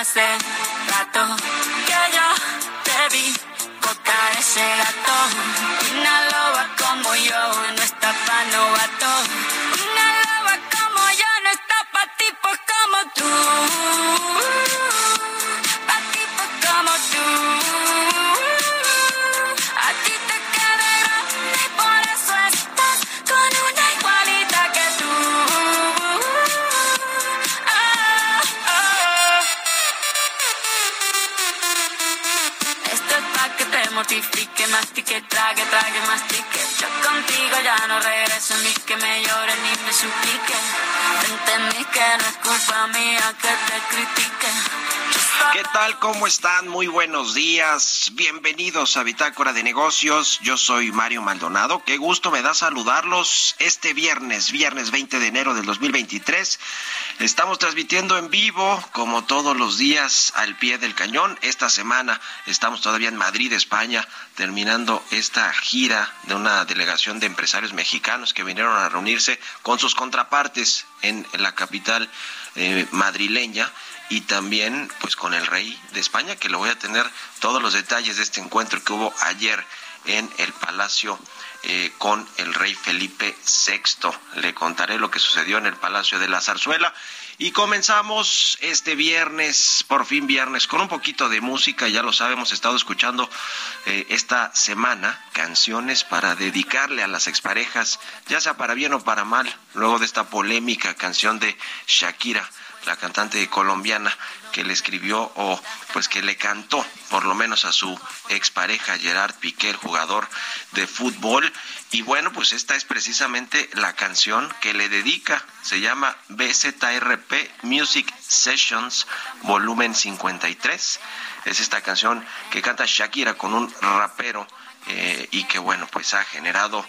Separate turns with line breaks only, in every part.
Hace rato que yo te vi botar ese gato. Una loba como yo no está pa' novato. Una loba como yo no está pa' tipos como tú.
¿Qué tal? ¿Cómo están? Muy buenos días. Bienvenidos a Bitácora de Negocios. Yo soy Mario Maldonado. Qué gusto me da saludarlos este viernes, viernes 20 de enero del 2023. Estamos transmitiendo en vivo, como todos los días, al pie del cañón. Esta semana estamos todavía en Madrid, España, terminando esta gira de una delegación de empresarios mexicanos que vinieron a reunirse con sus contrapartes en la capital eh, madrileña y también pues con el rey de España que le voy a tener todos los detalles de este encuentro que hubo ayer en el palacio eh, con el rey Felipe VI. Le contaré lo que sucedió en el palacio de la zarzuela y comenzamos este viernes, por fin viernes, con un poquito de música, ya lo sabemos, he estado escuchando eh, esta semana canciones para dedicarle a las exparejas, ya sea para bien o para mal, luego de esta polémica canción de Shakira la cantante colombiana que le escribió o pues que le cantó por lo menos a su expareja Gerard Piqué, jugador de fútbol. Y bueno, pues esta es precisamente la canción que le dedica, se llama BZRP Music Sessions Volumen 53. Es esta canción que canta Shakira con un rapero eh, y que bueno, pues ha generado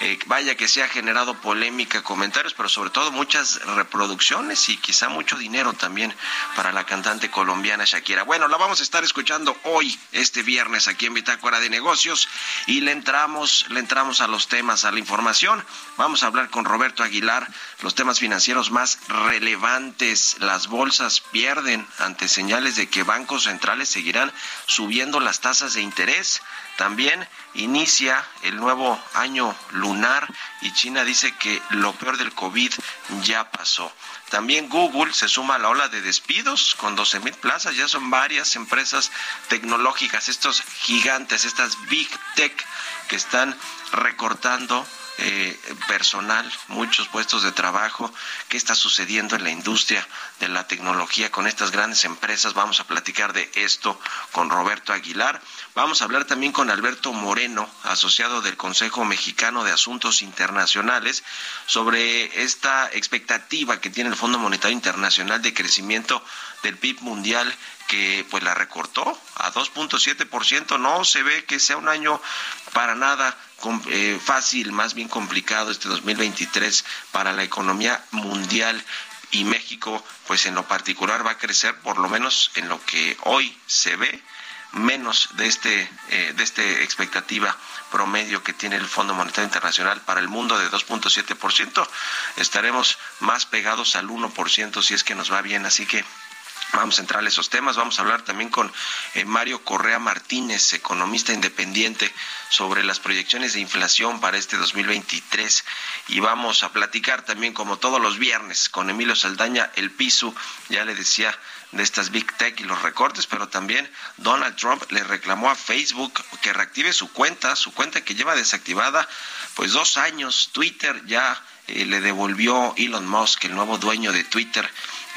eh, vaya que se ha generado polémica, comentarios, pero sobre todo muchas reproducciones y quizá mucho dinero también para la cantante colombiana Shakira. Bueno, la vamos a estar escuchando hoy, este viernes, aquí en Bitácora de Negocios, y le entramos, le entramos a los temas, a la información. Vamos a hablar con Roberto Aguilar, los temas financieros más relevantes. Las bolsas pierden ante señales de que bancos centrales seguirán subiendo las tasas de interés. También inicia el nuevo año lunar y China dice que lo peor del COVID ya pasó. También Google se suma a la ola de despidos con 12 mil plazas. Ya son varias empresas tecnológicas, estos gigantes, estas big tech que están recortando eh, personal, muchos puestos de trabajo, qué está sucediendo en la industria de la tecnología con estas grandes empresas. Vamos a platicar de esto con Roberto Aguilar. Vamos a hablar también con Alberto Moreno, asociado del Consejo Mexicano de Asuntos Internacionales, sobre esta expectativa que tiene el Fondo Monetario Internacional de crecimiento del PIB mundial que pues la recortó a 2.7%. No se ve que sea un año para nada fácil, más bien complicado este 2023 para la economía mundial y México pues en lo particular va a crecer por lo menos en lo que hoy se ve menos de este eh, de esta expectativa promedio que tiene el Fondo Monetario Internacional para el mundo de 2.7%. Estaremos más pegados al 1% si es que nos va bien, así que Vamos a entrar a esos temas. Vamos a hablar también con eh, Mario Correa Martínez, economista independiente, sobre las proyecciones de inflación para este 2023. Y vamos a platicar también, como todos los viernes, con Emilio Saldaña, el piso, ya le decía, de estas Big Tech y los recortes, pero también Donald Trump le reclamó a Facebook que reactive su cuenta, su cuenta que lleva desactivada pues dos años. Twitter ya eh, le devolvió Elon Musk, el nuevo dueño de Twitter,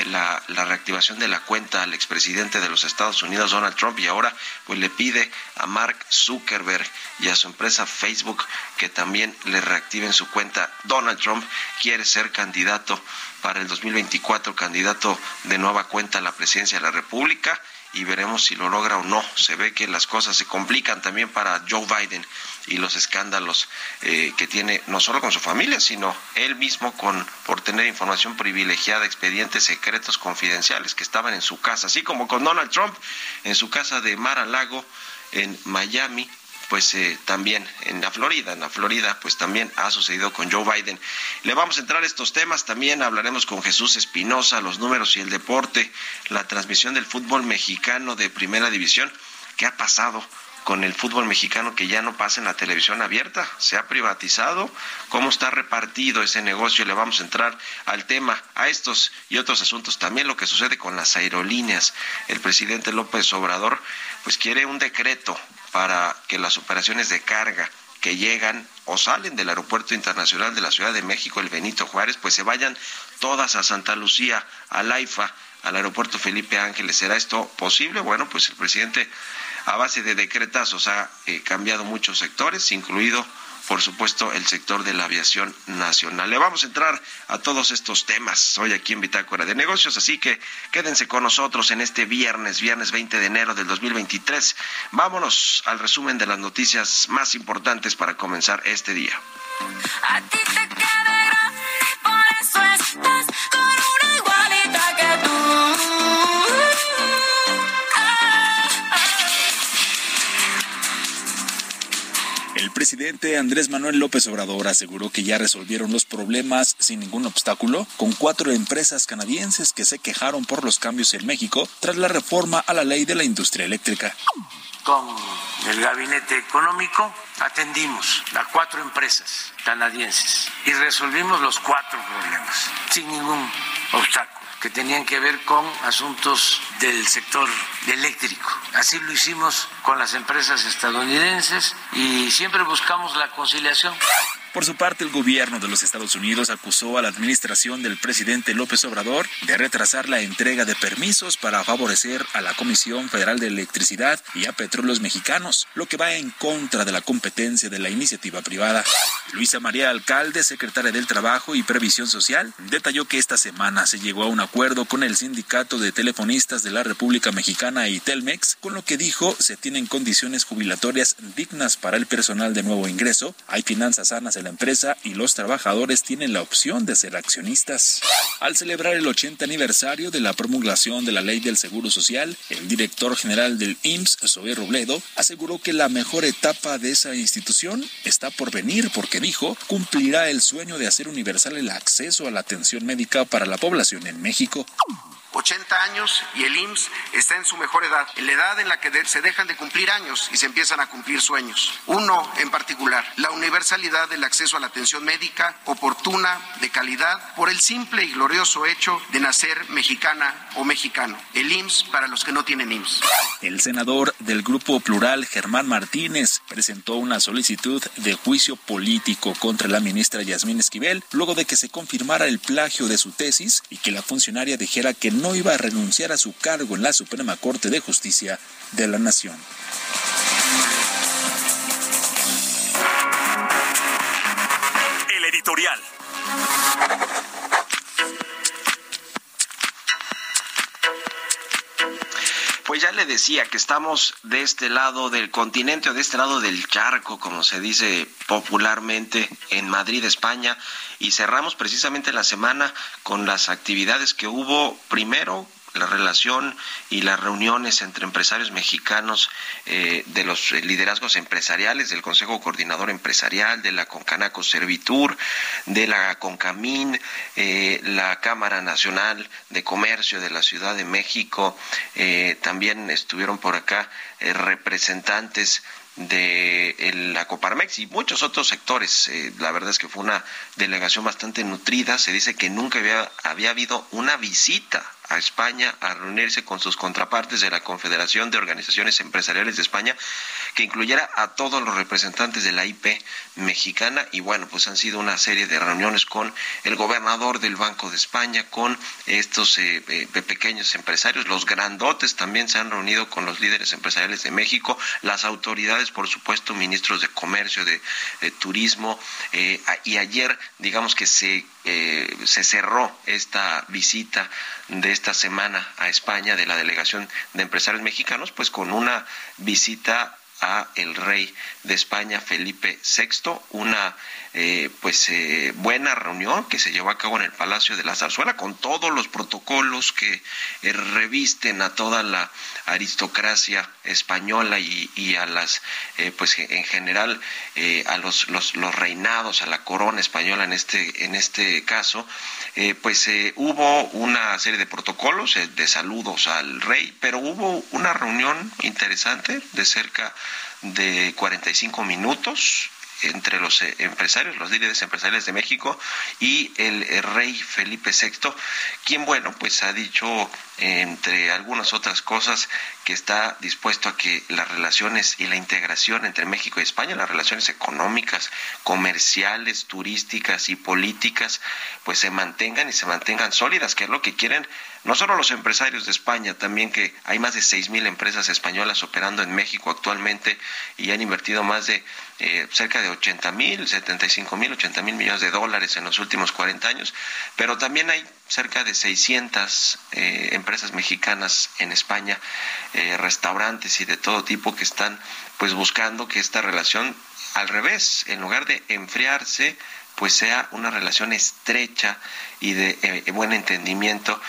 la, la, reactivación de la cuenta al expresidente de los Estados Unidos, Donald Trump, y ahora pues le pide a Mark Zuckerberg y a su empresa Facebook que también le reactiven su cuenta. Donald Trump quiere ser candidato para el 2024, candidato de nueva cuenta a la presidencia de la República y veremos si lo logra o no. Se ve que las cosas se complican también para Joe Biden y los escándalos eh, que tiene no solo con su familia, sino él mismo con por tener información privilegiada, expedientes secretos confidenciales que estaban en su casa, así como con Donald Trump en su casa de Mar a Lago en Miami, pues eh, también en la Florida, en la Florida, pues también ha sucedido con Joe Biden. Le vamos a entrar a estos temas, también hablaremos con Jesús Espinosa, los números y el deporte, la transmisión del fútbol mexicano de primera división. ¿Qué ha pasado? con el fútbol mexicano que ya no pasa en la televisión abierta, se ha privatizado, cómo está repartido ese negocio, le vamos a entrar al tema, a estos y otros asuntos, también lo que sucede con las aerolíneas. El presidente López Obrador pues quiere un decreto para que las operaciones de carga que llegan o salen del Aeropuerto Internacional de la Ciudad de México, el Benito Juárez, pues se vayan todas a Santa Lucía, al AIFA, al Aeropuerto Felipe Ángeles. ¿Será esto posible? Bueno, pues el presidente a base de decretazos ha eh, cambiado muchos sectores, incluido por supuesto, el sector de la aviación nacional. Le vamos a entrar a todos estos temas hoy aquí en Bitácora de Negocios, así que quédense con nosotros en este viernes, viernes 20 de enero del 2023. Vámonos al resumen de las noticias más importantes para comenzar este día.
A ti te por eso estás con una igualita que tú.
Presidente Andrés Manuel López Obrador aseguró que ya resolvieron los problemas sin ningún obstáculo con cuatro empresas canadienses que se quejaron por los cambios en México tras la reforma a la ley de la industria eléctrica.
con el gabinete económico atendimos a cuatro empresas canadienses y resolvimos los cuatro problemas sin ningún obstáculo que tenían que ver con asuntos del sector eléctrico. Así lo hicimos con las empresas estadounidenses y siempre buscamos la conciliación.
Por su parte, el gobierno de los Estados Unidos acusó a la administración del presidente López Obrador de retrasar la entrega de permisos para favorecer a la Comisión Federal de Electricidad y a Petróleos Mexicanos, lo que va en contra de la competencia de la iniciativa privada. Luisa María Alcalde, secretaria del Trabajo y Previsión Social, detalló que esta semana se llegó a un acuerdo con el Sindicato de Telefonistas de la República Mexicana y Telmex, con lo que dijo se tienen condiciones jubilatorias dignas para el personal de nuevo ingreso, hay finanzas sanas en la empresa y los trabajadores tienen la opción de ser accionistas. Al celebrar el 80 aniversario de la promulgación de la ley del Seguro Social, el director general del IMSS, Zoe Robledo, aseguró que la mejor etapa de esa institución está por venir porque dijo cumplirá el sueño de hacer universal el acceso a la atención médica para la población en México.
80 años y el IMSS está en su mejor edad, en la edad en la que se dejan de cumplir años y se empiezan a cumplir sueños. Uno en particular, la universalidad del acceso a la atención médica oportuna, de calidad, por el simple y glorioso hecho de nacer mexicana o mexicano. El IMSS para los que no tienen IMSS.
El senador del Grupo Plural, Germán Martínez, presentó una solicitud de juicio político contra la ministra Yasmín Esquivel luego de que se confirmara el plagio de su tesis y que la funcionaria dijera que no iba a renunciar a su cargo en la Suprema Corte de Justicia de la Nación.
Decía que estamos de este lado del continente o de este lado del charco, como se dice popularmente en Madrid, España, y cerramos precisamente la semana con las actividades que hubo primero la relación y las reuniones entre empresarios mexicanos eh, de los liderazgos empresariales del Consejo Coordinador Empresarial, de la Concanaco Servitur, de la Concamín, eh, la Cámara Nacional de Comercio de la Ciudad de México, eh, también estuvieron por acá representantes de la Coparmex y muchos otros sectores. la verdad es que fue una delegación bastante nutrida. Se dice que nunca había, había habido una visita a España a reunirse con sus contrapartes de la Confederación de Organizaciones Empresariales de España, que incluyera a todos los representantes de la IP mexicana. Y bueno, pues han sido una serie de reuniones con el gobernador del Banco de España, con estos eh, eh, pequeños empresarios, los grandotes también se han reunido con los líderes empresariales de México, las autoridades, por supuesto, ministros de Comercio, de, Turismo. Eh, y ayer, digamos que se, se cerró esta visita de esta semana a España de la delegación de empresarios mexicanos, pues con una visita a el rey de España Felipe VI, una eh, pues eh, buena reunión que se llevó a cabo en el Palacio de la Zarzuela con todos los protocolos que eh, revisten a toda la aristocracia española y, a las pues en general a los, los, los, reinados a la corona española en este en este caso pues hubo una serie de protocolos de saludos al rey pero hubo una reunión interesante de cerca de 45 minutos entre los eh, empresarios, los líderes empresariales de México y el, rey Felipe VI, quien, bueno, pues ha dicho, entre algunas otras cosas, que está dispuesto a que las relaciones y la integración entre México y España, las relaciones económicas, comerciales, turísticas y políticas, pues se mantengan y se mantengan sólidas, que es lo que quieren no solo los empresarios de España, también que hay más de 6.000 empresas españolas operando en México actualmente y han invertido más de eh, cerca de 80 mil, 75 mil, 80 mil millones de dólares en los últimos 40 años, pero también hay cerca de 600 eh, empresas mexicanas en España, eh, restaurantes y de todo tipo que están pues buscando que esta relación al revés, en lugar de enfriarse, pues sea una relación estrecha y de eh, buen entendimiento.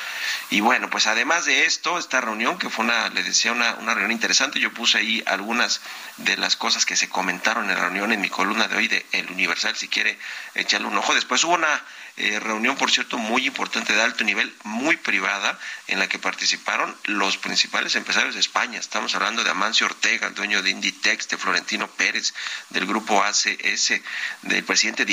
Y bueno, pues además de esto, esta reunión, que fue una, le decía, una, una reunión interesante, yo puse ahí algunas de las cosas que se comentaron en la reunión en mi columna de hoy de El Universal, si quiere echarle un ojo. Después hubo una eh, reunión, por cierto, muy importante de alto nivel, muy privada, en la que participaron los principales empresarios de España. Estamos hablando de Amancio Ortega, el dueño de Inditex, de Florentino Pérez, del grupo ACS, del presidente de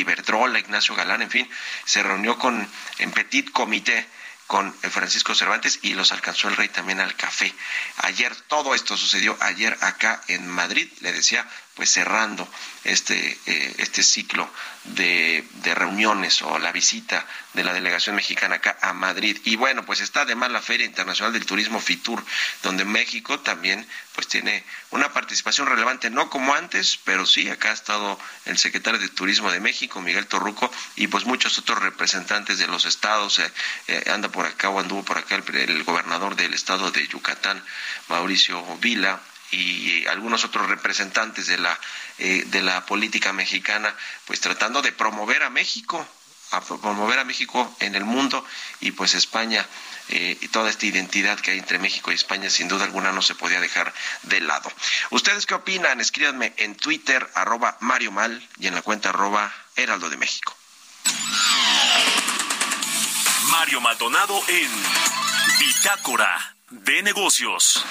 Ignacio Galán, en fin, se reunió con en Petit Comité con Francisco Cervantes y los alcanzó el rey también al café. Ayer todo esto sucedió ayer acá en Madrid, le decía, pues cerrando este, eh, este ciclo de, de, reuniones o la visita de la delegación mexicana acá a Madrid. Y bueno, pues está además la Feria Internacional del Turismo FITUR, donde México también pues tiene una participación relevante, no como antes, pero sí, acá ha estado el secretario de Turismo de México, Miguel Torruco, y pues muchos otros representantes de los estados, eh, eh, anda por acá o anduvo por acá el, el gobernador del estado de Yucatán, Mauricio Vila, y algunos otros representantes de la eh, de la política mexicana pues tratando de promover a México a promover a México en el mundo y pues España eh, y toda esta identidad que hay entre México y España sin duda alguna no se podía dejar de lado. ¿Ustedes qué opinan? Escríbanme en Twitter arroba Mario Mal y en la cuenta arroba Heraldo de México.
Mario Maldonado en Bitácora de Negocios.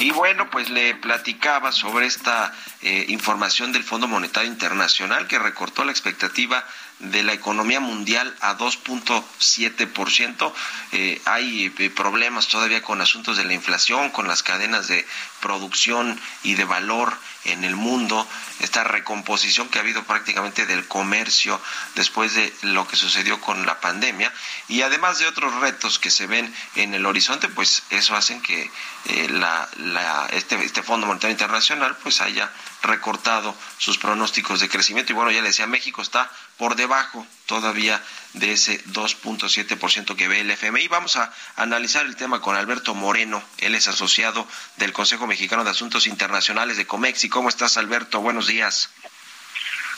Y bueno, pues le platicaba sobre esta eh, información del Fondo Monetario Internacional que recortó la expectativa de la economía mundial a 2.7%. Eh, hay eh, problemas todavía con asuntos de la inflación, con las cadenas de producción y de valor en el mundo, esta recomposición que ha habido prácticamente del comercio después de lo que sucedió con la pandemia y además de otros retos que se ven en el horizonte, pues eso hace que eh, la, la, este, este Fondo Monetario Internacional pues haya recortado sus pronósticos de crecimiento. Y bueno, ya le decía, México está por debajo todavía de ese 2.7% que ve el FMI. Vamos a analizar el tema con Alberto Moreno, él es asociado del Consejo Mexicano de Asuntos Internacionales de Comexi. ¿Cómo estás, Alberto? Buenos días.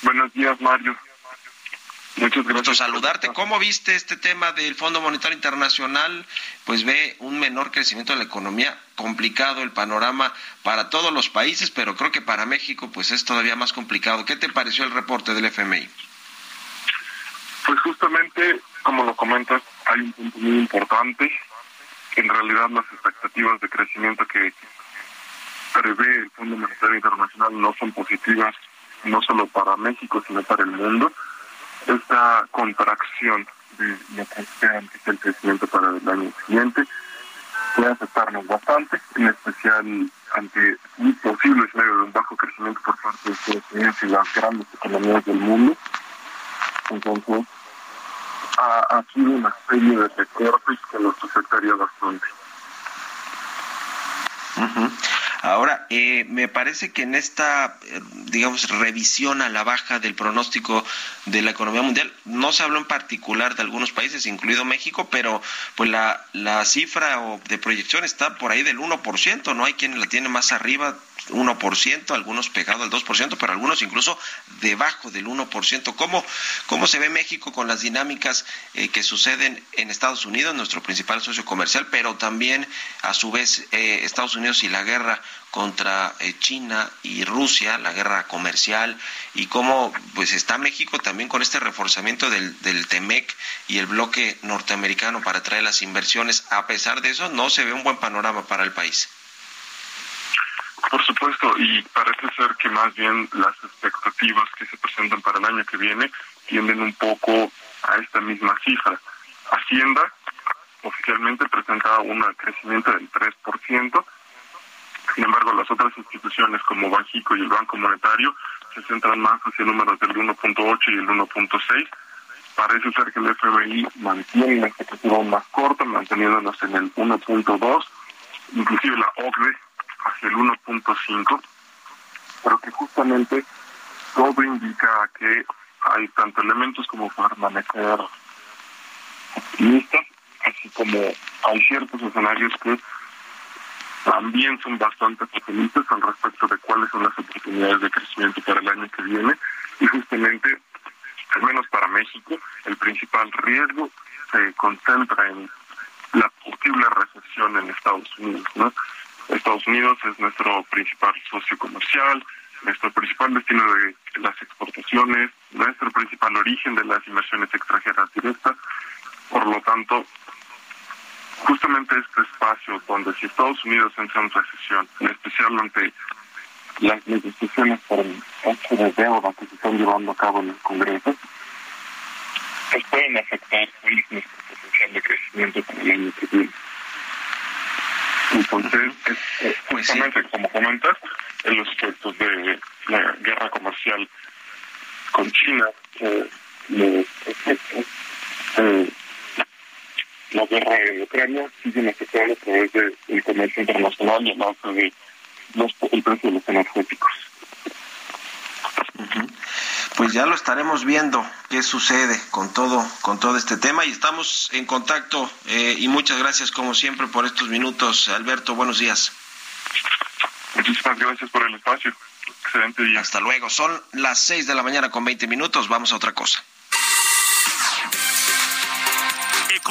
Buenos días, Mario. Muchas gracias.
saludarte. ¿Cómo viste este tema del Fondo Monetario Internacional? Pues ve un menor crecimiento de la economía, complicado el panorama para todos los países, pero creo que para México pues es todavía más complicado. ¿Qué te pareció el reporte del FMI?
Pues justamente, como lo comentas, hay un punto muy importante. En realidad las expectativas de crecimiento que prevé el Fondo Monetario Internacional no son positivas, no solo para México, sino para el mundo esta contracción de lo que esperan el crecimiento para el año siguiente puede afectarnos bastante, en especial ante un posible escenario de un bajo crecimiento por parte de Estados Unidos y las grandes economías del mundo. Entonces, ha, sido una serie de recortes que nos afectaría bastante.
Ahora, eh, me parece que en esta, eh, digamos, revisión a la baja del pronóstico de la economía mundial, no se habló en particular de algunos países, incluido México, pero pues la, la cifra de proyección está por ahí del 1%, ¿no? Hay quien la tiene más arriba, 1%, algunos pegados al 2%, pero algunos incluso debajo del 1%. ¿Cómo, cómo se ve México con las dinámicas eh, que suceden en Estados Unidos, nuestro principal socio comercial, pero también a su vez eh, Estados Unidos y la guerra contra eh, China y Rusia, la guerra comercial, y cómo pues está México también con este reforzamiento del, del TEMEC y el bloque norteamericano para atraer las inversiones. A pesar de eso, no se ve un buen panorama para el país.
Por supuesto, y parece ser que más bien las expectativas que se presentan para el año que viene tienden un poco a esta misma cifra. Hacienda oficialmente presenta un crecimiento del 3%, sin embargo las otras instituciones como Banjico y el Banco Monetario se centran más hacia números del 1.8 y el 1.6. Parece ser que el FMI mantiene la expectativa más corta, manteniéndonos en el 1.2, inclusive la OCDE hacia el 1.5, pero que justamente todo indica que hay tanto elementos como permanecer optimistas, así como hay ciertos escenarios que también son bastante pesimistas al respecto de cuáles son las oportunidades de crecimiento para el año que viene y justamente, al menos para México, el principal riesgo se concentra en la posible recesión en Estados Unidos. Estados Unidos es nuestro principal socio comercial, nuestro principal destino de las exportaciones, nuestro principal origen de las inversiones extranjeras directas. Por lo tanto, justamente este espacio donde si Estados Unidos entra en recesión, en especial ante las negociaciones por el hecho de deuda que se están llevando a cabo en el Congreso, pues pueden afectar el potencial de crecimiento para el año que viene. Entonces, es, pues justamente como comentas, en los efectos de la guerra comercial con China, eh, los efectos de la guerra en Ucrania siguen afectando a través del comercio internacional y el alza de los, el precio de los energéticos.
Pues ya lo estaremos viendo qué sucede con todo con todo este tema y estamos en contacto eh, y muchas gracias como siempre por estos minutos. Alberto buenos días.
Muchísimas gracias por el espacio. Excelente día.
Hasta luego. Son las seis de la mañana con 20 minutos. Vamos a otra cosa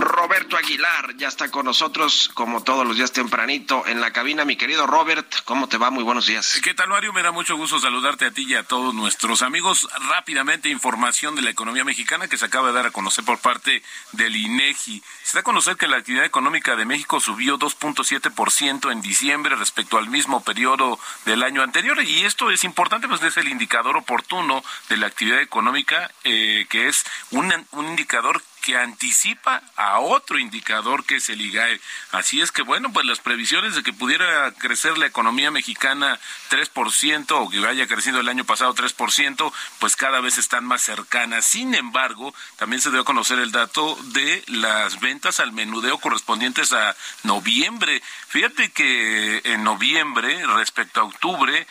Roberto Aguilar ya está con nosotros, como todos los días tempranito, en la cabina. Mi querido Robert, ¿cómo te va? Muy buenos días.
¿Qué tal, Mario? Me da mucho gusto saludarte a ti y a todos nuestros amigos. Rápidamente, información de la economía mexicana que se acaba de dar a conocer por parte del INEGI. Se da a conocer que la actividad económica de México subió 2.7% en diciembre respecto al mismo periodo del año anterior. Y esto es importante, pues es el indicador oportuno de la actividad económica, eh, que es un, un indicador que anticipa a otro indicador que es el IGAE. Así es que, bueno, pues las previsiones de que pudiera crecer la economía mexicana 3% o que vaya creciendo el año pasado 3%, pues cada vez están más cercanas. Sin embargo, también se dio a conocer el dato de las ventas al menudeo correspondientes a noviembre. Fíjate que en noviembre, respecto a octubre,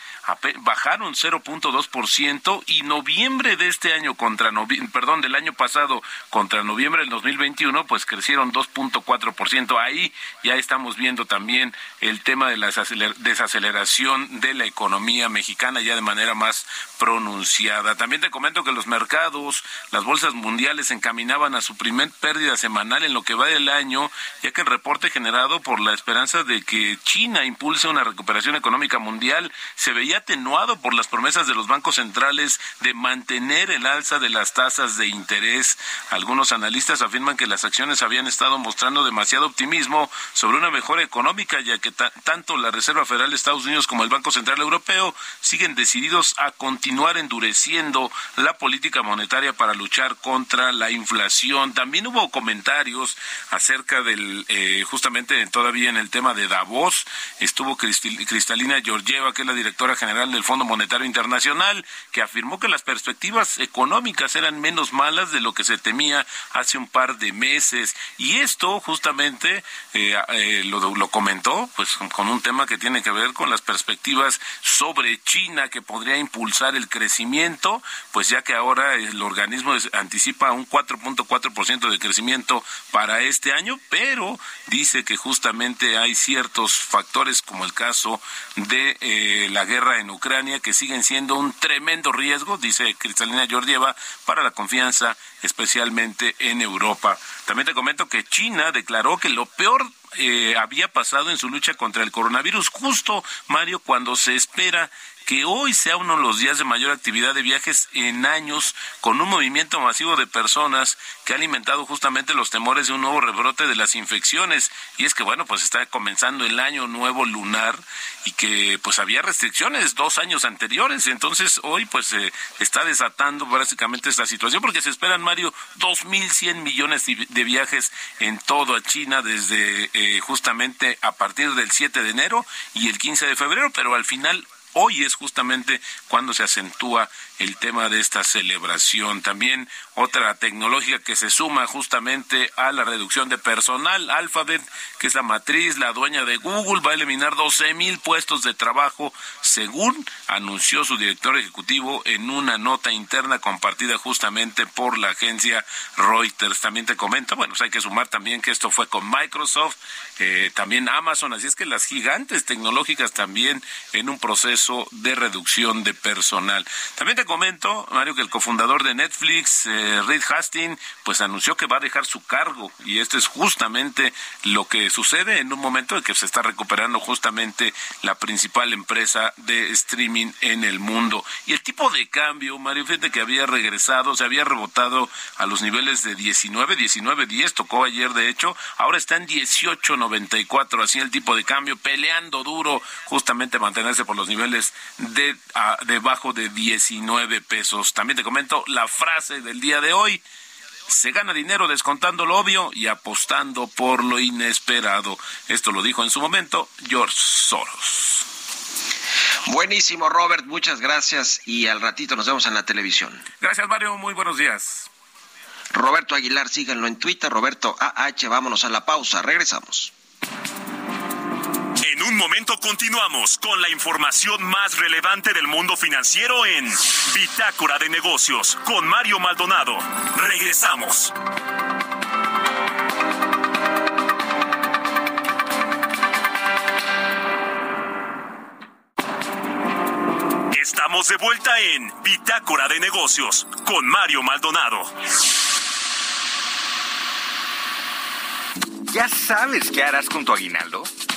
bajaron 0.2% y noviembre de este año contra perdón, del año pasado contra noviembre del 2021 pues crecieron 2.4%. Ahí ya estamos viendo también el tema de la desaceleración de la economía mexicana ya de manera más pronunciada. También te comento que los mercados, las bolsas mundiales encaminaban a su primer pérdida semanal en lo que va del año, ya que el reporte generado por la esperanza de que China impulse una recuperación económica mundial se veía atenuado por las promesas de los bancos centrales de mantener el alza de las tasas de interés. Algunos analistas afirman que las acciones habían estado mostrando demasiado optimismo sobre una mejora económica, ya que tanto la Reserva Federal de Estados Unidos como el Banco Central Europeo siguen decididos a continuar endureciendo la política monetaria para luchar contra la inflación. También hubo comentarios acerca del, eh, justamente todavía en el tema de Davos, estuvo Cristalina Georgieva, que es la directora general del Fondo Monetario Internacional, que afirmó que las perspectivas económicas eran menos malas de lo que se temía hace un par de meses. Y esto justamente eh, eh, lo, lo comentó, pues con un tema que tiene que ver con las perspectivas sobre China, que podría impulsar el crecimiento, pues ya que ahora el organismo anticipa un 4.4% de crecimiento para este año, pero dice que justamente hay ciertos factores como el caso de eh, la guerra en Ucrania que siguen siendo un tremendo riesgo, dice Cristalina Georgieva, para la confianza, especialmente en Europa. También te comento que China declaró que lo peor eh, había pasado en su lucha contra el coronavirus, justo, Mario, cuando se espera que hoy sea uno de los días de mayor actividad de viajes en años, con un movimiento masivo de personas que ha alimentado justamente los temores de un nuevo rebrote de las infecciones. Y es que, bueno, pues está comenzando el año nuevo lunar y que pues había restricciones dos años anteriores. Entonces hoy pues se está desatando básicamente esta situación porque se esperan, Mario, 2.100 millones de viajes en toda China desde eh, justamente a partir del 7 de enero y el 15 de febrero, pero al final hoy es justamente cuando se acentúa el tema de esta celebración. También otra tecnológica que se suma justamente a la reducción de personal. Alphabet, que es la matriz, la dueña de Google, va a eliminar 12 mil puestos de trabajo, según anunció su director ejecutivo en una nota interna compartida justamente por la agencia Reuters. También te comento, bueno, pues hay que sumar también que esto fue con Microsoft, eh, también Amazon, así es que las gigantes tecnológicas también en un proceso de reducción de personal. También te comento, Mario, que el cofundador de Netflix, eh, Reed Hastings, pues anunció que va a dejar su cargo y esto es justamente lo que sucede en un momento en que se está recuperando justamente la principal empresa de streaming en el mundo. Y el tipo de cambio, Mario, fíjate que había regresado, se había rebotado a los niveles de 19, 19, 10, tocó ayer de hecho, ahora está en 18.94, así el tipo de cambio, peleando duro justamente mantenerse por los niveles de debajo de 19 pesos. También te comento la frase del día de hoy. Se gana dinero descontando lo obvio y apostando por lo inesperado. Esto lo dijo en su momento George Soros.
Buenísimo, Robert. Muchas gracias. Y al ratito nos vemos en la televisión.
Gracias, Mario. Muy buenos días.
Roberto Aguilar, síganlo en Twitter. Roberto AH. Vámonos a la pausa. Regresamos.
En un momento continuamos con la información más relevante del mundo financiero en Bitácora de Negocios con Mario Maldonado. Regresamos. Estamos de vuelta en Bitácora de Negocios con Mario Maldonado.
¿Ya sabes qué harás con tu aguinaldo?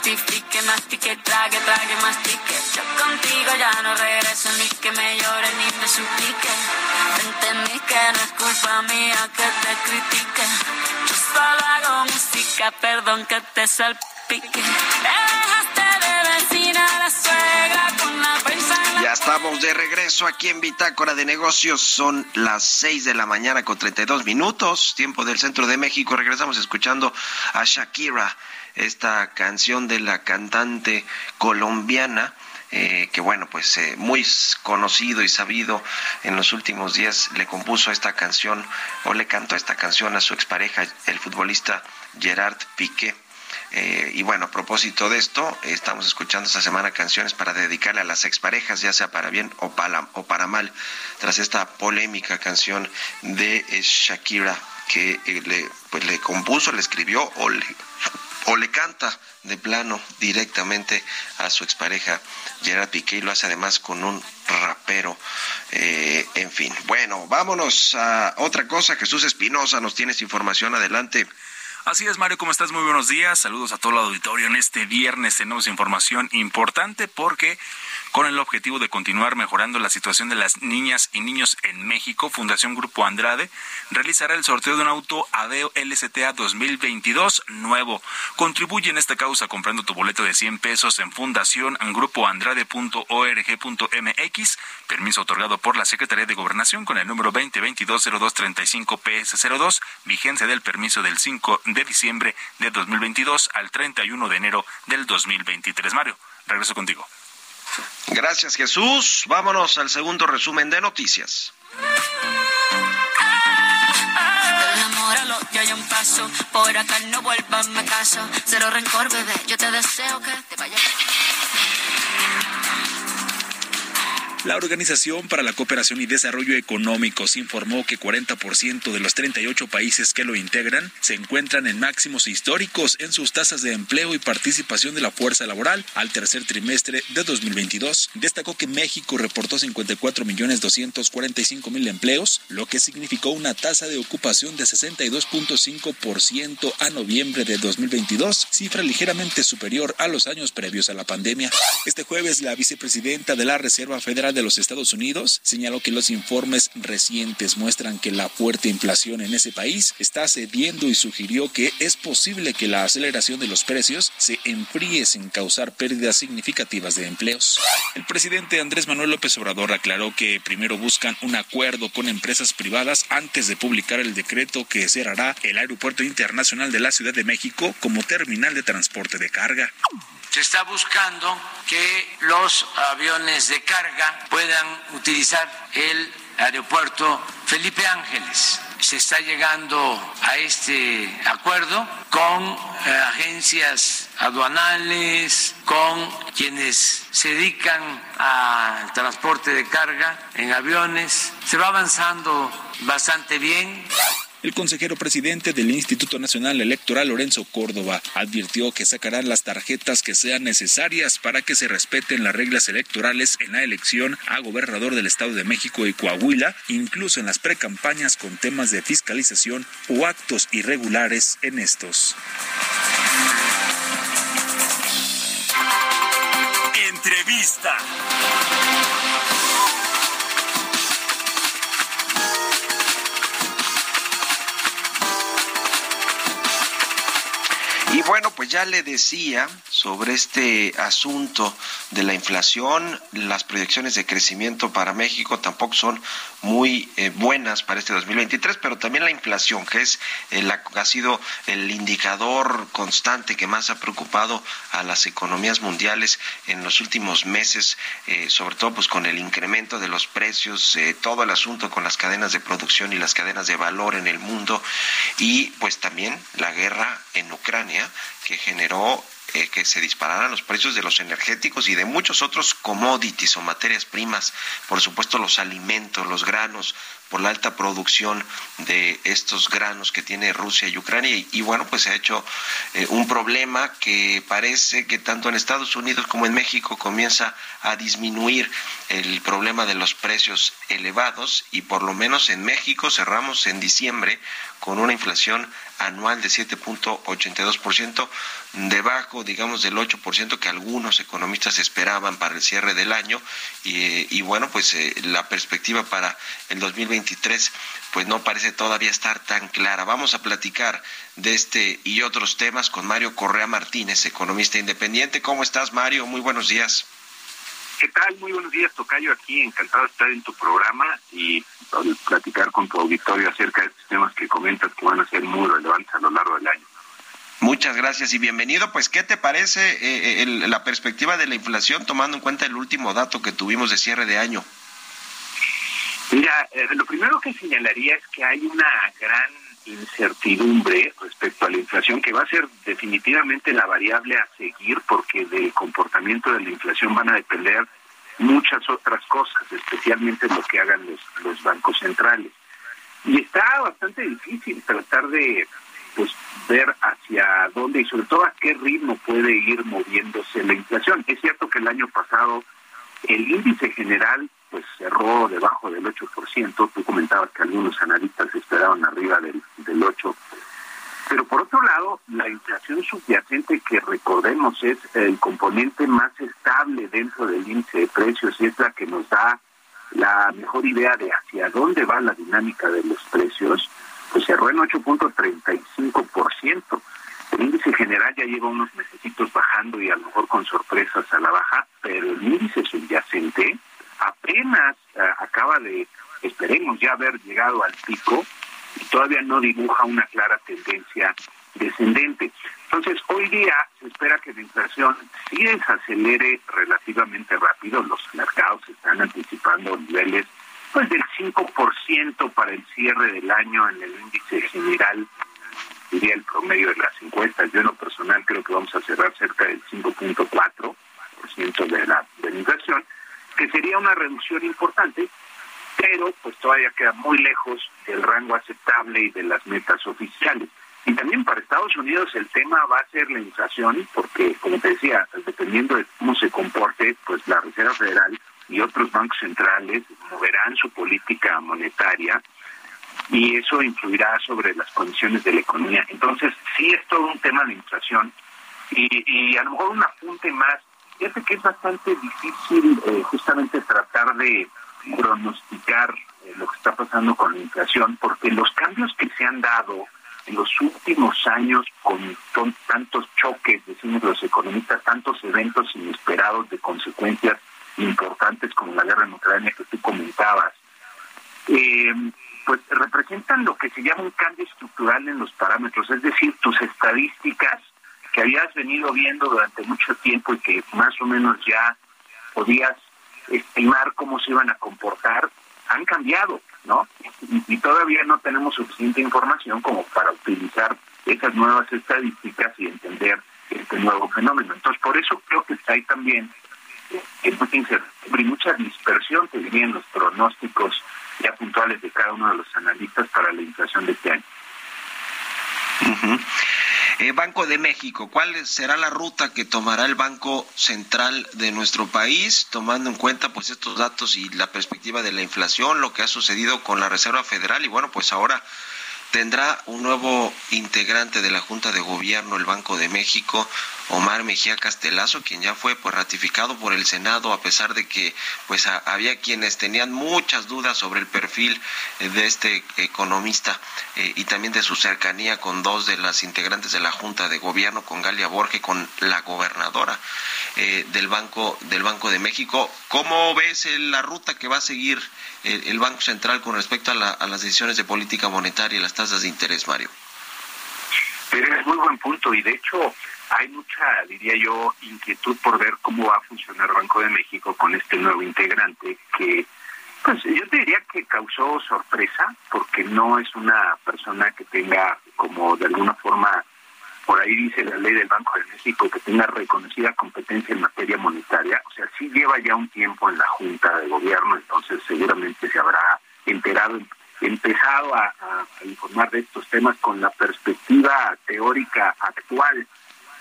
Pa' que te mortifique, mastique, trague, trague, mastique. Yo contigo ya no regreso ni que me llore ni me suplique. Entendí que no es culpa mía que te critique. Yo solo hago música, perdón que te salpique. Dejaste de vecina la suegra con la prensa
Ya estamos de regreso aquí en Bitácora de Negocios. Son las 6 de la mañana con 32 minutos, tiempo del centro de México. Regresamos escuchando a Shakira, esta canción de la cantante colombiana. eh, que bueno, pues eh, muy conocido y sabido en los últimos días, le compuso esta canción o le cantó esta canción a su expareja, el futbolista Gerard Piqué. Eh, y bueno, a propósito de esto, estamos escuchando esta semana canciones para dedicarle a las exparejas, ya sea para bien o para, o para mal, tras esta polémica canción de Shakira que le, pues, le compuso, le escribió o le, o le canta de plano directamente a su expareja Gerard Piqué y lo hace además con un rapero. Eh, en fin, bueno, vámonos a otra cosa. Jesús Espinosa, nos tienes información adelante.
Así es, Mario, ¿cómo estás? Muy buenos días. Saludos a todo el auditorio. En este viernes tenemos información importante porque con el objetivo de continuar mejorando la situación de las niñas y niños en México, Fundación Grupo Andrade realizará el sorteo de un auto Aveo LSTA 2022 nuevo. Contribuye en esta causa comprando tu boleto de 100 pesos en Fundación grupoandrade.org.mx, permiso otorgado por la Secretaría de Gobernación con el número 2022-0235-PS02, vigencia del permiso del 5 de diciembre de 2022 al 31 de enero del 2023. Mario, regreso contigo.
Gracias Jesús. Vámonos al segundo resumen de noticias.
Ya hay un paso. Por acá no vuelvas, me caso. Cero rencor, bebé. Yo te deseo que te vaya.
La Organización para la Cooperación y Desarrollo Económicos informó que 40% de los 38 países que lo integran se encuentran en máximos históricos en sus tasas de empleo y participación de la fuerza laboral al tercer trimestre de 2022. Destacó que México reportó 54 millones 245 mil empleos, lo que significó una tasa de ocupación de 62.5% a noviembre de 2022, cifra ligeramente superior a los años previos a la pandemia. Este jueves, la vicepresidenta de la Reserva Federal de los Estados Unidos señaló que los informes recientes muestran que la fuerte inflación en ese país está cediendo y sugirió que es posible que la aceleración de los precios se enfríe sin causar pérdidas significativas de empleos. El presidente Andrés Manuel López Obrador aclaró que primero buscan un acuerdo con empresas privadas antes de publicar el decreto que cerrará el Aeropuerto Internacional de la Ciudad de México como terminal de transporte de carga.
Se está buscando que los aviones de carga puedan utilizar el aeropuerto Felipe Ángeles. Se está llegando a este acuerdo con eh, agencias aduanales, con quienes se dedican al transporte de carga en aviones. Se va avanzando bastante bien.
El consejero presidente del Instituto Nacional Electoral, Lorenzo Córdoba, advirtió que sacarán las tarjetas que sean necesarias para que se respeten las reglas electorales en la elección a gobernador del Estado de México y Coahuila, incluso en las precampañas con temas de fiscalización o actos irregulares en estos.
Entrevista.
Ya le decía sobre este asunto de la inflación, las proyecciones de crecimiento para México tampoco son muy eh, buenas para este 2023, pero también la inflación, que es eh, la, ha sido el indicador constante que más ha preocupado a las economías mundiales en los últimos meses, eh, sobre todo pues con el incremento de los precios, todo el asunto con las cadenas de producción y las cadenas de valor en el mundo y pues también la guerra en Ucrania que generó que se dispararan los precios de los energéticos y de muchos otros commodities o materias primas, por supuesto los alimentos, los granos, por la alta producción de estos granos que tiene Rusia y Ucrania. Y, bueno, pues se ha hecho eh, un problema que parece que tanto en Estados Unidos como en México comienza a disminuir el problema de los precios elevados y por lo menos en México cerramos en diciembre con una inflación anual de 7.82%, debajo, digamos, del 8% que algunos economistas esperaban para el cierre del año. Y, bueno, pues eh, la perspectiva para el 2023 pues no parece todavía estar tan clara. Vamos a platicar de este y otros temas con Mario Correa Martínez, economista independiente. ¿Cómo estás, Mario? Muy buenos días.
¿Qué tal? Muy buenos días, Tocayo, aquí. Encantado de estar en tu programa y platicar con tu auditorio acerca de estos temas que comentas que van a ser muy relevantes a lo largo del año.
Muchas gracias y bienvenido. Pues, ¿qué te parece eh, eh, la perspectiva de la inflación tomando en cuenta el último dato que tuvimos de cierre de año?
Mira, eh, lo primero que señalaría es que hay una gran incertidumbre respecto a la inflación que va a ser definitivamente la variable a seguir porque del comportamiento de la inflación van a depender muchas otras cosas, especialmente lo que hagan los, los bancos centrales. Y está bastante difícil tratar de pues ver hacia dónde y sobre todo a qué ritmo puede ir moviéndose la inflación. Es cierto que el año pasado el índice general pues cerró debajo del 8%. Tú comentabas que algunos analistas esperaban arriba del, del 8%. Pero por otro lado, la inflación subyacente, que recordemos es el componente más estable dentro del índice de precios y es la que nos da la mejor idea de hacia dónde va la dinámica de los precios, pues cerró en 8.35%. El índice general ya lleva unos mesecitos bajando y a lo mejor con sorpresas a la baja, pero el índice subyacente apenas eh, acaba de, esperemos ya haber llegado al pico y todavía no dibuja una clara tendencia descendente. Entonces, hoy día se espera que la inflación sí desacelere relativamente rápido. Los mercados están anticipando niveles pues del 5% para el cierre del año en el índice general, diría el promedio de las encuestas. Yo en lo personal creo que vamos a cerrar cerca del 5.4% de la, de la inflación que sería una reducción importante, pero pues todavía queda muy lejos del rango aceptable y de las metas oficiales. Y también para Estados Unidos el tema va a ser la inflación, porque como te decía, dependiendo de cómo se comporte, pues la Reserva Federal y otros bancos centrales moverán su política monetaria influirá sobre las condiciones de la economía. Entonces, sí es todo un tema de inflación y, y a lo mejor un apunte más Fíjate que es bastante difícil eh, justamente tratar de pronosticar eh, lo que está pasando con la inflación, porque los cambios que se han dado en los últimos años con, tantos choques, decimos los economistas, tantos eventos inesperados de consecuencias importantes como la guerra en Ucrania que tú comentabas, eh, pues representan lo que se llama un cambio estructural en los parámetros, es decir, tus estadísticas que habías venido viendo durante mucho tiempo y que más o menos ya podías estimar cómo se iban a comportar, han cambiado, ¿no? Y, todavía no tenemos suficiente información como para utilizar esas nuevas estadísticas y entender este nuevo fenómeno. Entonces, por eso creo que está ahí también eh, mucha mucha dispersión, te diría, en los pronósticos ya puntuales de cada uno de los analistas para la inflación de este año.
Eh, Banco de México, ¿cuál será la ruta que tomará el Banco Central de nuestro país, tomando en cuenta pues estos datos y la perspectiva de la inflación, lo que ha sucedido con la Reserva Federal y bueno, pues ahora tendrá un nuevo integrante de la Junta de Gobierno, el Banco de México, Omar Mejía Castelazo, quien ya fue pues ratificado por el Senado a pesar de que pues había quienes tenían muchas dudas sobre el perfil eh, de este economista eh, y también de su cercanía con dos de las integrantes de la Junta de Gobierno, con Galia Borges, con la gobernadora eh, del Banco del Banco de México. ¿Cómo ves la ruta que va a seguir el, Banco Central con respecto a, a las decisiones de política monetaria y las tasas de interés, Mario?
Es muy buen punto y de hecho hay mucha, diría yo, inquietud por ver cómo va a funcionar Banco de México con este nuevo integrante que, pues yo te diría que causó sorpresa porque no es una persona que tenga como de alguna forma, por ahí dice la ley del Banco de México, que tenga reconocida competencia en materia monetaria. O sea, sí lleva ya un tiempo en la Junta de Gobierno, entonces seguramente se habrá enterado empezado a, informar de estos temas con la perspectiva teórica actual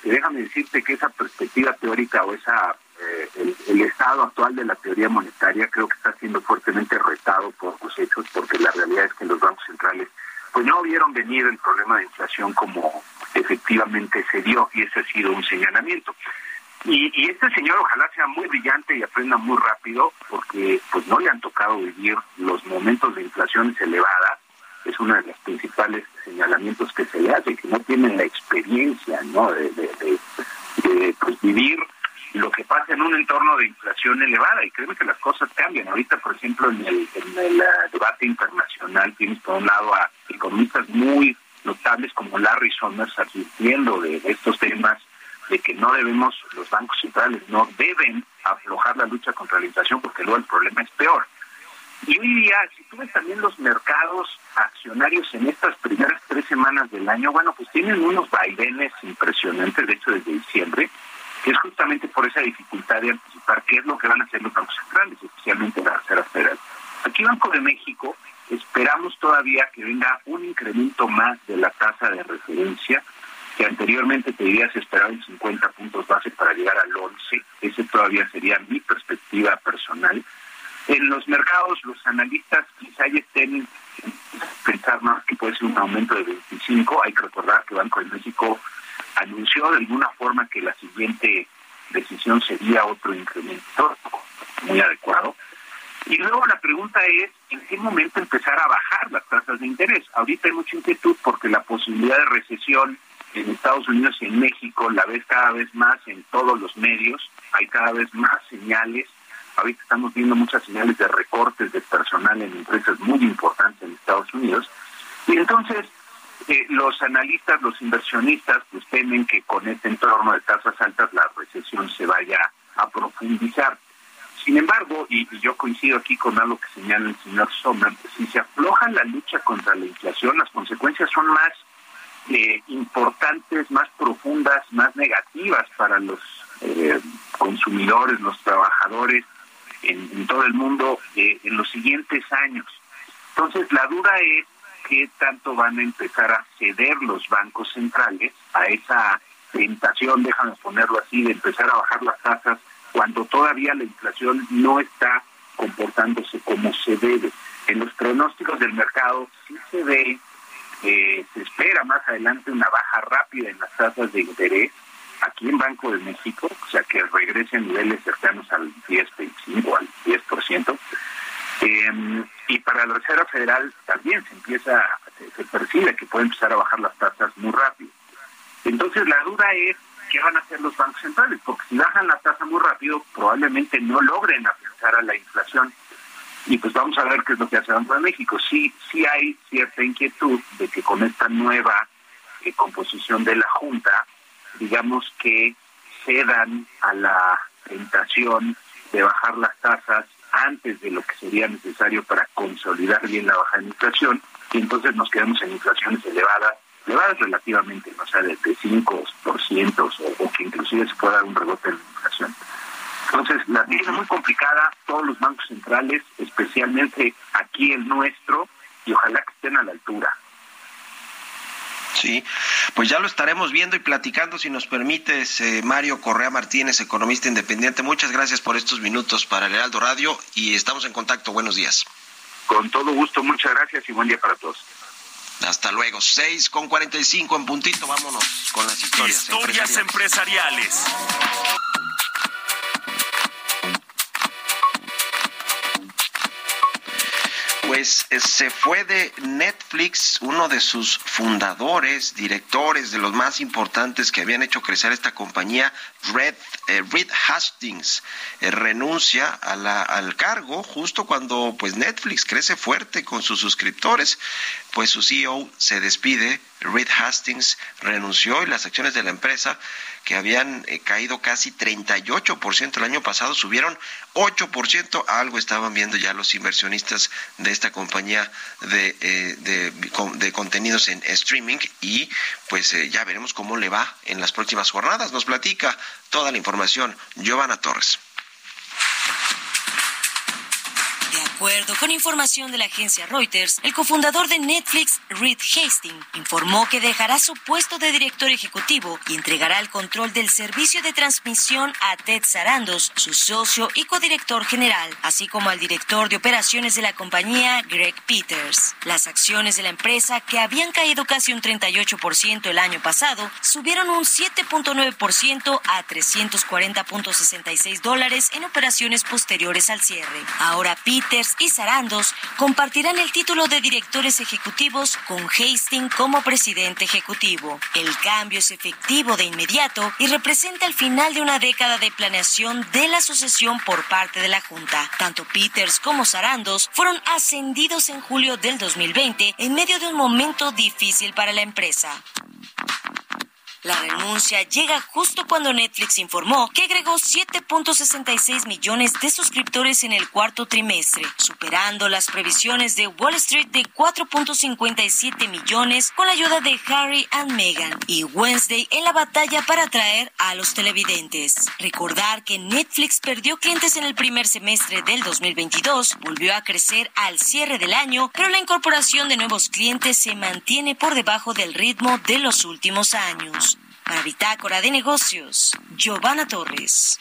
déjame decirte que esa perspectiva teórica o esa eh, el, estado actual de la teoría monetaria creo que está siendo fuertemente retado por los hechos, porque la realidad es que los bancos centrales pues no vieron venir el problema de inflación como efectivamente se dio, y ese ha sido un señalamiento. Y, y, este señor ojalá sea muy brillante y aprenda muy rápido, porque pues no le han tocado vivir los momentos de inflaciones elevadas es uno de los principales señalamientos que se le hace, que no tienen la experiencia ¿no? de, pues, vivir lo que pasa en un entorno de inflación elevada y créeme que las cosas cambian. Ahorita, por ejemplo, en el, en el debate internacional tienes por un lado a economistas muy notables como Larry Summers advirtiendo de, de estos temas, de que no debemos, los bancos centrales no deben aflojar la lucha contra la inflación porque luego el problema es peor. Y hoy día, si tú ves también los mercados accionarios en estas primeras tres semanas del año, bueno, pues tienen unos vaivenes impresionantes, de hecho desde diciembre, que es justamente por esa dificultad de anticipar qué es lo que van a hacer los bancos centrales, especialmente la Reserva Federal. Aquí Banco de México esperamos todavía que venga un incremento más de la tasa de referencia, que anteriormente te diría se esperaba en 50 puntos base para llegar al 11, ese todavía sería mi perspectiva personal, en los mercados, los analistas quizá ya estén pensar más que puede ser un aumento de 25. Hay que recordar que Banco de México anunció de alguna forma que la siguiente decisión sería otro incremento muy adecuado. Y luego la pregunta es, ¿en qué momento empezar a bajar las tasas de interés? Ahorita hay mucha inquietud porque la posibilidad de recesión en Estados Unidos y en México la ves cada vez más en todos los medios, hay cada vez más señales Ahorita estamos viendo muchas señales de recortes de personal en empresas muy importantes Y entonces eh, los analistas, los inversionistas, pues temen que con este entorno de tasas altas la recesión se vaya a profundizar. Sin embargo, y, yo coincido aquí con algo que señala el señor Sommer, si se afloja la lucha contra la inflación, las consecuencias son más eh, importantes, más profundas, más negativas para los eh, consumidores, los trabajadores, en, todo el mundo en los siguientes años. Entonces, la duda es qué tanto van a empezar a ceder los bancos centrales a esa tentación, déjame ponerlo así, de empezar a bajar las tasas cuando todavía la inflación no está comportándose como se debe. En los pronósticos del mercado sí se ve, eh, se espera más adelante una baja rápida en las tasas de interés, aquí en Banco de México, o sea, que regrese a niveles cercanos al 10, 25, al 10%. Eh, y para la Reserva Federal también se empieza, se, percibe que puede empezar a bajar las tasas muy rápido. Entonces la duda es qué van a hacer los bancos centrales, porque si bajan la tasa muy rápido, probablemente no logren afianzar a la inflación. Y pues vamos a ver qué es lo que hace Banco de México. Sí, sí hay cierta inquietud de que con esta nueva eh, composición de la Junta, digamos que cedan a la tentación de bajar las tasas antes de lo que sería necesario para consolidar bien la baja de inflación y entonces nos quedamos en inflaciones elevadas, elevadas relativamente, no sea, de, 5% o, o, que inclusive se pueda dar un rebote en la inflación. Entonces, la tiene es muy complicada, todos los bancos centrales, especialmente aquí el nuestro, y ojalá que estén a la altura.
Sí, pues ya lo estaremos viendo y platicando si nos permites, eh, Mario Correa Martínez, economista independiente. Muchas gracias por estos minutos para el Heraldo Radio y estamos en contacto. Buenos días.
Con todo gusto, muchas gracias y buen día para todos.
Hasta luego, 6 con 45 en puntito, vámonos con las historias.
Historias empresariales.
Pues eh, se fue de Netflix uno de sus fundadores, directores de los más importantes que habían hecho crecer esta compañía, Red, eh, Reed Hastings, eh, renuncia a la, al cargo justo cuando pues Netflix crece fuerte con sus suscriptores, pues su CEO se despide, Reed Hastings renunció y las acciones de la empresa que habían eh, caído casi 38% el año pasado, subieron 8%, algo estaban viendo ya los inversionistas de esta compañía de, eh, de, de contenidos en streaming y pues ya veremos cómo le va en las próximas jornadas. Nos platica toda la información Giovanna Torres.
Acuerdo con información de la agencia Reuters, el cofundador de Netflix, Reed Hastings, informó que dejará su puesto de director ejecutivo y entregará el control del servicio de transmisión a Ted Sarandos, su socio y codirector general, así como al director de operaciones de la compañía, Greg Peters. Las acciones de la empresa, que habían caído casi un 38% el año pasado, subieron un 7.9% a 340.66 dólares en operaciones posteriores al cierre. Ahora Peters y Sarandos compartirán el título de directores ejecutivos con Hastings como presidente ejecutivo. El cambio es efectivo de inmediato y representa el final de una década de planeación de la sucesión por parte de la Junta. Tanto Peters como Sarandos fueron ascendidos en julio del 2020 en medio de un momento difícil para la empresa. La renuncia llega justo cuando Netflix informó que agregó 7.66 millones de suscriptores en el cuarto trimestre, superando las previsiones de Wall Street de 4.57 millones con la ayuda de Harry and Meghan y Wednesday en la batalla para atraer a los televidentes. Recordar que Netflix perdió clientes en el primer semestre del 2022, volvió a crecer al cierre del año, pero la incorporación de nuevos clientes se mantiene por debajo del ritmo de los últimos años. Para Bitácora de Negocios, Giovanna Torres.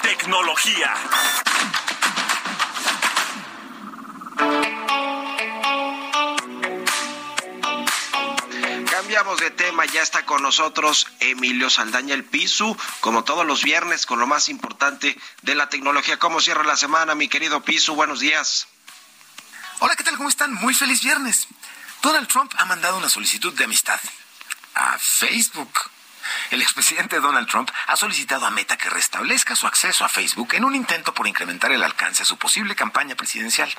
Tecnología.
Cambiamos de tema, ya está con nosotros Emilio Saldaña el Pisu, como todos los viernes, con lo más importante de la tecnología. ¿Cómo cierra la semana, mi querido Pisu? Buenos días.
Hola, ¿qué tal? ¿Cómo están? Muy feliz viernes. Donald Trump ha mandado una solicitud de amistad a Facebook. El expresidente Donald Trump ha solicitado a Meta que restablezca su acceso a Facebook en un intento por incrementar el alcance a su posible campaña presidencial.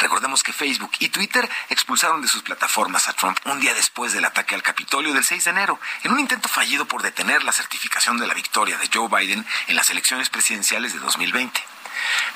Recordemos que Facebook y Twitter expulsaron de sus plataformas a Trump un día después del ataque al Capitolio del 6 de enero, en un intento fallido por detener la certificación de la victoria de Joe Biden en las elecciones presidenciales de 2020.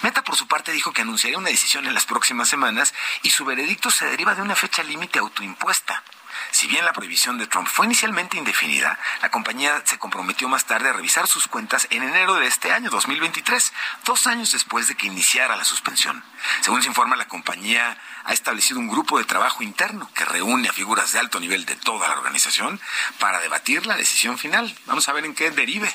Meta, por su parte, dijo que anunciaría una decisión en las próximas semanas y su veredicto se deriva de una fecha límite autoimpuesta. Si bien la prohibición de Trump fue inicialmente indefinida, la compañía se comprometió más tarde a revisar sus cuentas en enero de este año 2023, dos años después de que iniciara la suspensión. Según se informa, la compañía ha establecido un grupo de trabajo interno que reúne a figuras de alto nivel de toda la organización para debatir la decisión final. Vamos a ver en qué derive.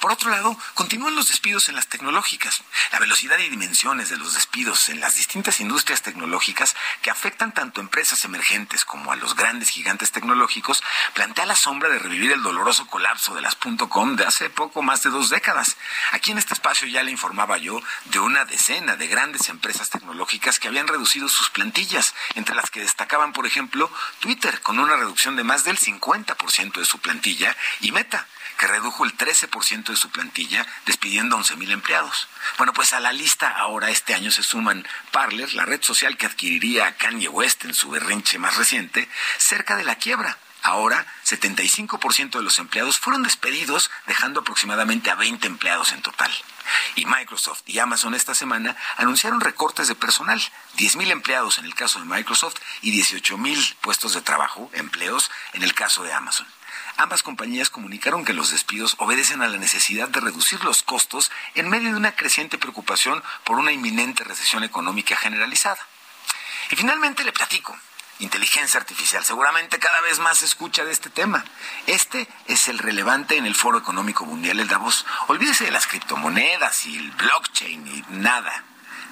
Por otro lado, continúan los despidos en las tecnológicas. La velocidad y dimensiones de los despidos en las distintas industrias tecnológicas que afectan tanto a empresas emergentes como a los grandes gigantes tecnológicos plantea la sombra de revivir el doloroso colapso de las .com de hace poco más de dos décadas. Aquí en este espacio ya le informaba yo de una decena de grandes empresas tecnológicas que habían reducido sus plantillas, entre las que destacaban, por ejemplo, Twitter, con una reducción de más del 50% de su plantilla, y Meta, que redujo el 13% de su plantilla, despidiendo a 11.000 empleados. Bueno, pues a la lista ahora este año se suman Parler, la red social que adquiriría Kanye West en su berrinche más reciente, cerca de la quiebra. Ahora, 75% de los empleados fueron despedidos, dejando aproximadamente a 20 empleados en total. Y Microsoft y Amazon esta semana anunciaron recortes de personal, 10.000 empleados en el caso de Microsoft y 18.000 puestos de trabajo, empleos, en el caso de Amazon. Ambas compañías comunicaron que los despidos obedecen a la necesidad de reducir los costos en medio de una creciente preocupación por una inminente recesión económica generalizada. Y finalmente le platico inteligencia artificial. Seguramente cada vez más se escucha de este tema. Este es el relevante en el Foro Económico Mundial, el Davos. Olvídese de las criptomonedas y el blockchain y nada.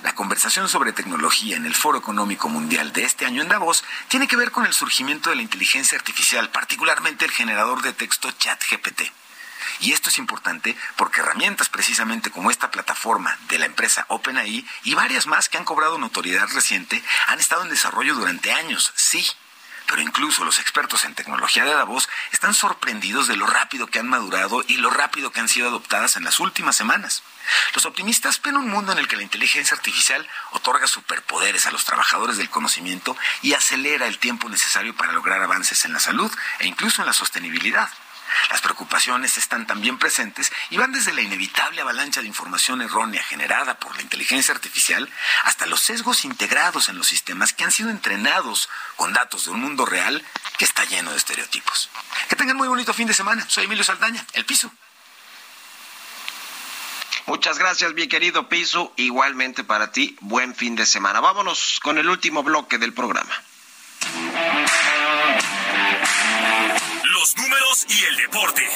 La conversación sobre tecnología en el Foro Económico Mundial de este año en Davos tiene que ver con el surgimiento de la inteligencia artificial, particularmente el generador de texto ChatGPT. Y esto es importante porque herramientas precisamente como esta plataforma de la empresa OpenAI y varias más que han cobrado notoriedad reciente han estado en desarrollo durante años, sí. Pero incluso los expertos en tecnología de Davos están sorprendidos de lo rápido que han madurado y lo rápido que han sido adoptadas en las últimas semanas. Los optimistas ven un mundo en el que la inteligencia artificial otorga superpoderes a los trabajadores del conocimiento y acelera el tiempo necesario para lograr avances en la salud e incluso en la sostenibilidad. Las preocupaciones están también presentes y van desde la inevitable avalancha de información errónea generada por la inteligencia artificial hasta los sesgos integrados en los sistemas que han sido entrenados con datos de un mundo real que está lleno de estereotipos. Que tengan muy bonito fin de semana. Soy Emilio Saldaña, El Piso.
Muchas gracias, mi querido Piso. Igualmente para ti, buen fin de semana. Vámonos con el último bloque del programa.
Los números y el deporte.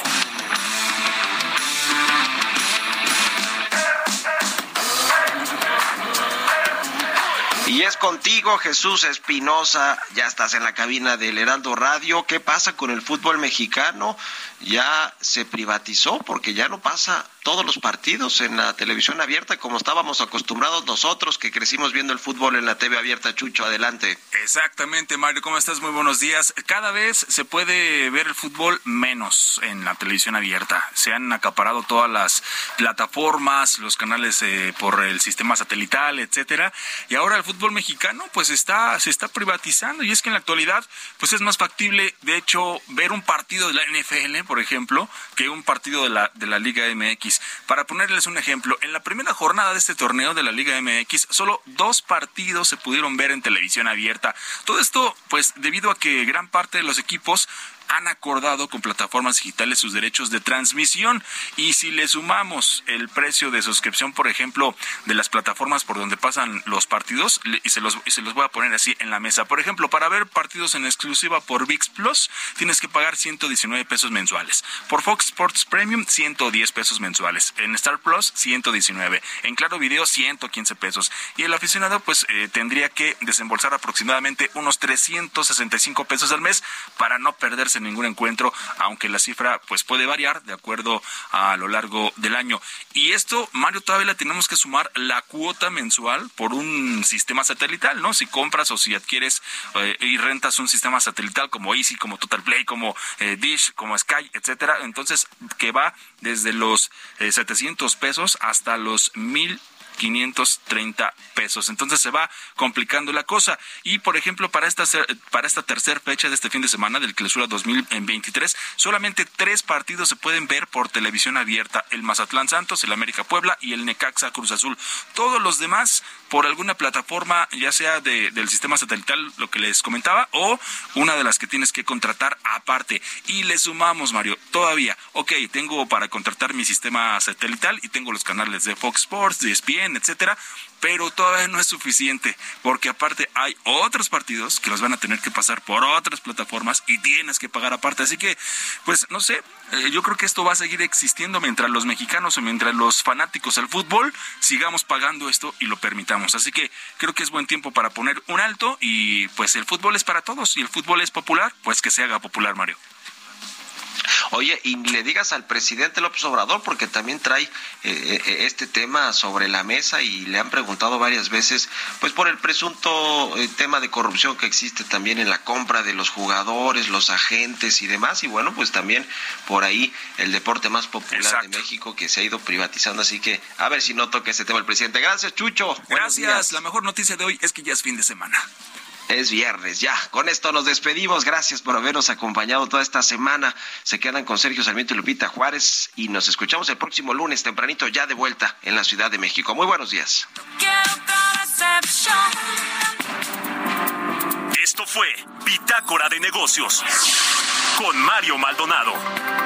Y es contigo, Jesús Espinosa. Ya estás en la cabina del Heraldo Radio. ¿Qué pasa con el fútbol mexicano? Ya se privatizó porque ya no pasa todos los partidos en la televisión abierta como estábamos acostumbrados nosotros que crecimos viendo el fútbol en la TV abierta. Chucho, adelante.
Exactamente, Mario. ¿Cómo estás? Muy buenos días. Cada vez se puede ver el fútbol menos en la televisión abierta. Se han acaparado todas las plataformas, los canales eh, por el sistema satelital, etcétera. Y ahora el fútbol mexicano pues está se está privatizando y es que en la actualidad pues es más factible de hecho ver un partido de la NFL, por ejemplo, que un partido de la de la Liga MX. Para ponerles un ejemplo, en la primera jornada de este torneo de la Liga MX, solo dos partidos se pudieron ver en televisión abierta. Todo esto, pues, debido a que gran parte de los equipos han acordado con plataformas digitales sus derechos de transmisión y si le sumamos el precio de suscripción, por ejemplo, de las plataformas por donde pasan los partidos y se los, y se los voy a poner así en la mesa. Por ejemplo, para ver partidos en exclusiva por VIX Plus tienes que pagar 119 pesos mensuales. Por Fox Sports Premium 110 pesos mensuales. En Star Plus 119. En Claro Video 115 pesos. Y el aficionado pues eh, tendría que desembolsar aproximadamente unos 365 pesos al mes para no perderse en ningún encuentro, aunque la cifra pues puede variar de acuerdo a lo largo del año. Y esto, Mario, todavía le tenemos que sumar la cuota mensual por un sistema satelital, ¿no? Si compras o si adquieres eh, y rentas un sistema satelital como Easy, como Total Play, como eh, Dish, como Sky, etcétera, entonces que va desde los eh, 700 pesos hasta los mil 530 pesos. Entonces se va complicando la cosa. Y por ejemplo, para esta, para esta tercera fecha de este fin de semana del Clausura 2023, solamente tres partidos se pueden ver por televisión abierta: el Mazatlán Santos, el América Puebla y el Necaxa Cruz Azul. Todos los demás por alguna plataforma, ya sea de, del sistema satelital, lo que les comentaba, o una de las que tienes que contratar aparte. Y le sumamos, Mario, todavía, ok, tengo para contratar mi sistema satelital y tengo los canales de Fox Sports, de ESPN, etcétera, pero todavía no es suficiente, porque aparte hay otros partidos que los van a tener que pasar por otras plataformas y tienes que pagar aparte. Así que, pues no sé, eh, yo creo que esto va a seguir existiendo mientras los mexicanos o mientras los fanáticos al fútbol sigamos pagando esto y lo permitamos. Así que creo que es buen tiempo para poner un alto y pues el fútbol es para todos y el fútbol es popular, pues que se haga popular, Mario.
Oye, y le digas al presidente López Obrador, porque también trae eh, eh, este tema sobre la mesa y le han preguntado varias veces, pues por el presunto eh, tema de corrupción que existe también en la compra de los jugadores, los agentes y demás, y bueno, pues también por ahí el deporte más popular
Exacto.
de México que se ha ido privatizando, así que a ver si no toca ese tema el presidente. Gracias, Chucho.
Gracias. La mejor noticia de hoy es que ya es fin de semana.
Es viernes, ya. Con esto nos despedimos. Gracias por habernos acompañado toda esta semana. Se quedan con Sergio Sarmiento y Lupita Juárez y nos escuchamos el próximo lunes tempranito ya de vuelta en la Ciudad de México. Muy buenos días.
Esto fue Bitácora de Negocios con Mario Maldonado.